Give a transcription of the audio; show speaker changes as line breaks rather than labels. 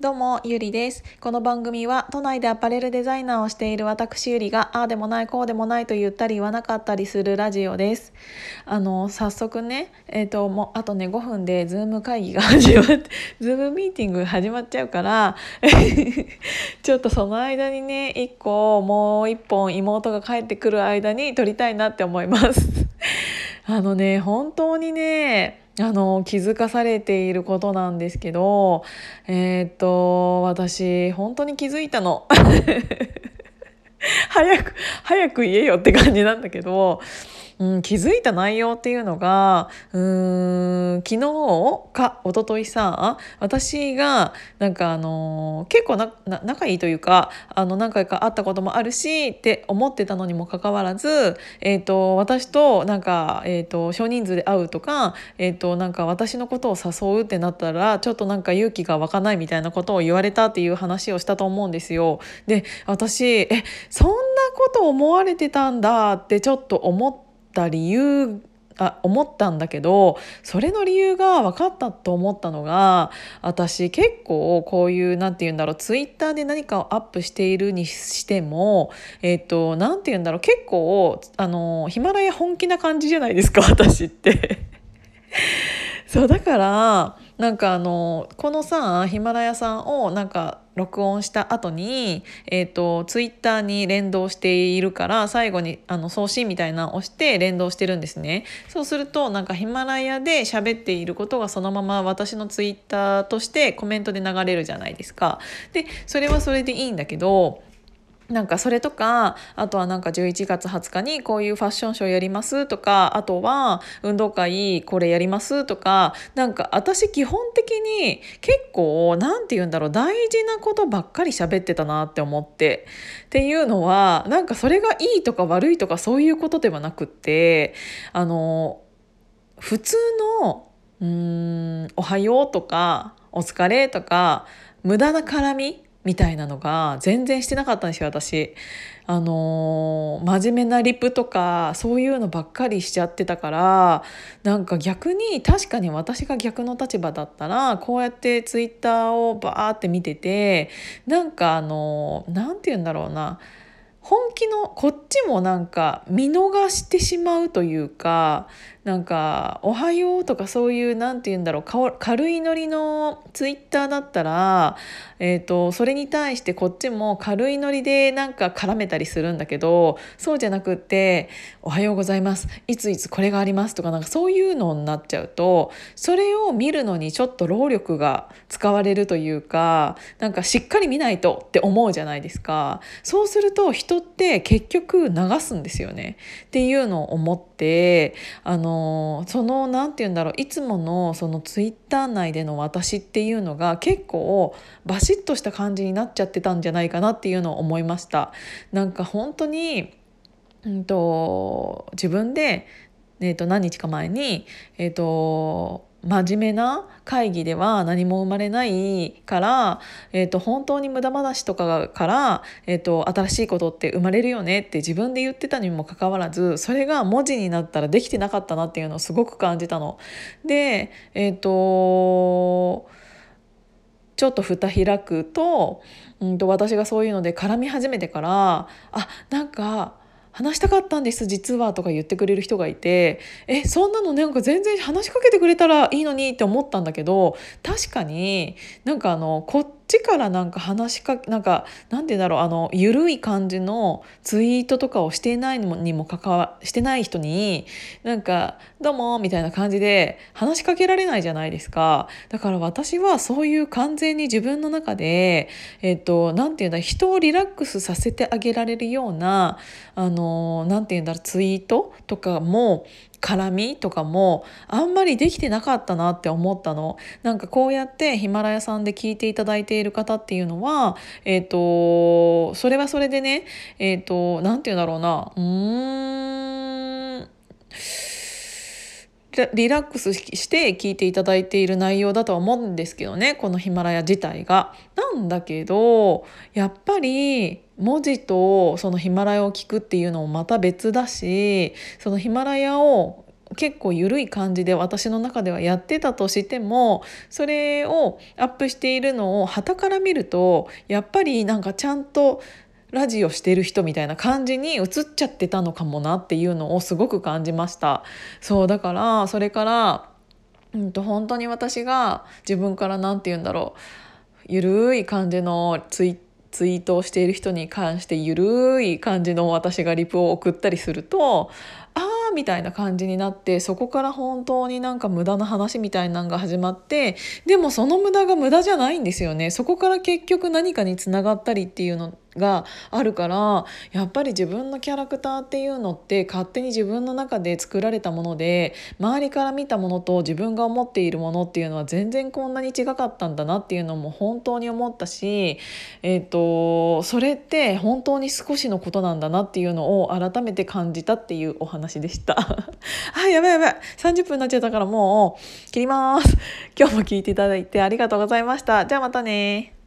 どうも、ゆりです。この番組は都内でアパレルデザイナーをしている私ゆりが、ああでもない、こうでもないと言ったり言わなかったりするラジオです。あの、早速ね、えっ、と、もう、あとね、5分で Zoom 会議が始まって、Zoom ミーティング始まっちゃうから、ちょっとその間にね、1個、もう1本妹が帰ってくる間に録りたいなって思います。あのね、本当にね、あの気づかされていることなんですけどえーっと私本当に気づいたの。早く早く言えよって感じなんだけど、うん、気づいた内容っていうのがうーん昨日か一昨日さ私がなんかあの結構なな仲いいというかあの何回か会ったこともあるしって思ってたのにもかかわらず、えー、と私となんか、えー、と少人数で会うとか,、えー、となんか私のことを誘うってなったらちょっとなんか勇気が湧かないみたいなことを言われたっていう話をしたと思うんですよ。で私えそんなこと思われてたんだってちょっと思った理由あ思ったんだけどそれの理由が分かったと思ったのが私結構こういう何て言うんだろうツイッターで何かをアップしているにしてもえっ、と何て言うんだろう結構あのヒマラヤ本気な感じじゃないですか私って。そうだからなんかあのこのさヒマラヤさんをなんか録音した後に、えーと、ツイッターに連動しているから最後にあの送信みたいなのを押して連動してるんですね。そうするとなんかヒマラヤで喋っていることがそのまま私のツイッターとしてコメントで流れるじゃないですか。でそれはそれでいいんだけどなんかそれとかあとはなんか11月20日にこういうファッションショーやりますとかあとは運動会これやりますとかなんか私基本的に結構何て言うんだろう大事なことばっかり喋ってたなって思ってっていうのはなんかそれがいいとか悪いとかそういうことではなくってあの普通のうーん「おはよう」とか「お疲れ」とか無駄な絡みみたいなのが全然してなかったんですよ私。あのー、真面目なリプとかそういうのばっかりしちゃってたからなんか逆に確かに私が逆の立場だったらこうやってツイッターをバーって見ててなんかあの何、ー、て言うんだろうな本気のこっちもなんか見逃してしまうというかなんか「おはよう」とかそういう何て言うんだろう軽いノリのツイッターだったら、えーと、それに対してこっちも軽いノリでなんか絡めたりするんだけどそうじゃなくって「おはようございます」「いついつこれがあります」とかなんかそういうのになっちゃうとそれを見るのにちょっと労力が使われるというかなんかしっかり見ないとって思うじゃないですか。そうすると人って結局流すんですよねっていうのを思ってあのその何て言うんだろういつものそのツイッター内での私っていうのが結構バシッとした感じになっちゃってたんじゃないかなっていうのを思いました。なんか本当にうんと自分で、えー、と何日か前に、えーと真面目な会議では何も生まれないから、えーと、本当に無駄話とかから、えーと、新しいことって生まれるよねって自分で言ってたにもかかわらずそれが文字になったらできてなかったなっていうのをすごく感じたの。でえっ、ー、とちょっと蓋開くと,、うんと私がそういうので絡み始めてからあなんか話したかったんです実は」とか言ってくれる人がいてえそんなのなんか全然話しかけてくれたらいいのにって思ったんだけど確かになんかあのこっちからなんか話しかなんかなんて言うんだろうあの緩い感じのツイートとかをしてないのにもかかわしてない人になんか「どうも」みたいな感じで話しかけられないじゃないですか。だから私はそういう完全に自分の中でえっ、となんて言うんだ人をリラックスさせてあげられるようなあのなんて言うんだろうツイートとかも絡みとかもあんまりできてなかったなって思ったの。なんかこうやってヒマラヤさんで聞いていただいている方っていうのはえっ、ー、とそれはそれでねえっ、ー、と何て言うんだろうな。うーん。リラックスして聞いていただいている内容だとは思うんですけどねこのヒマラヤ自体が。なんだけどやっぱり文字とそのヒマラヤを聞くっていうのもまた別だしそのヒマラヤを結構緩い感じで私の中ではやってたとしてもそれをアップしているのを傍から見るとやっぱりなんかちゃんとラジオしてる人みたいな感じに映っちゃってたのかもなっていうのをすごく感じました。そうだからそれからうんと本当に私が自分から何て言うんだろう。ゆるい感じのツイツイートをしている人に関してゆるい感じの私がリプを送ったりするとああみたいな感じになってそこから本当になんか無駄な話みたいなのが始まってでもその無駄が無駄じゃないんですよね。そこから結局何かにつながったりっていうのがあるからやっぱり自分のキャラクターっていうのって勝手に自分の中で作られたもので周りから見たものと自分が思っているものっていうのは全然こんなに違かったんだなっていうのも本当に思ったし、えーと、それって本当に少しのことなんだなっていうのを改めて感じたっていうお話でした。あやばいやばい30分になっちゃったからもう切ります。今日も聞いていただいてありがとうございました。じゃあまたね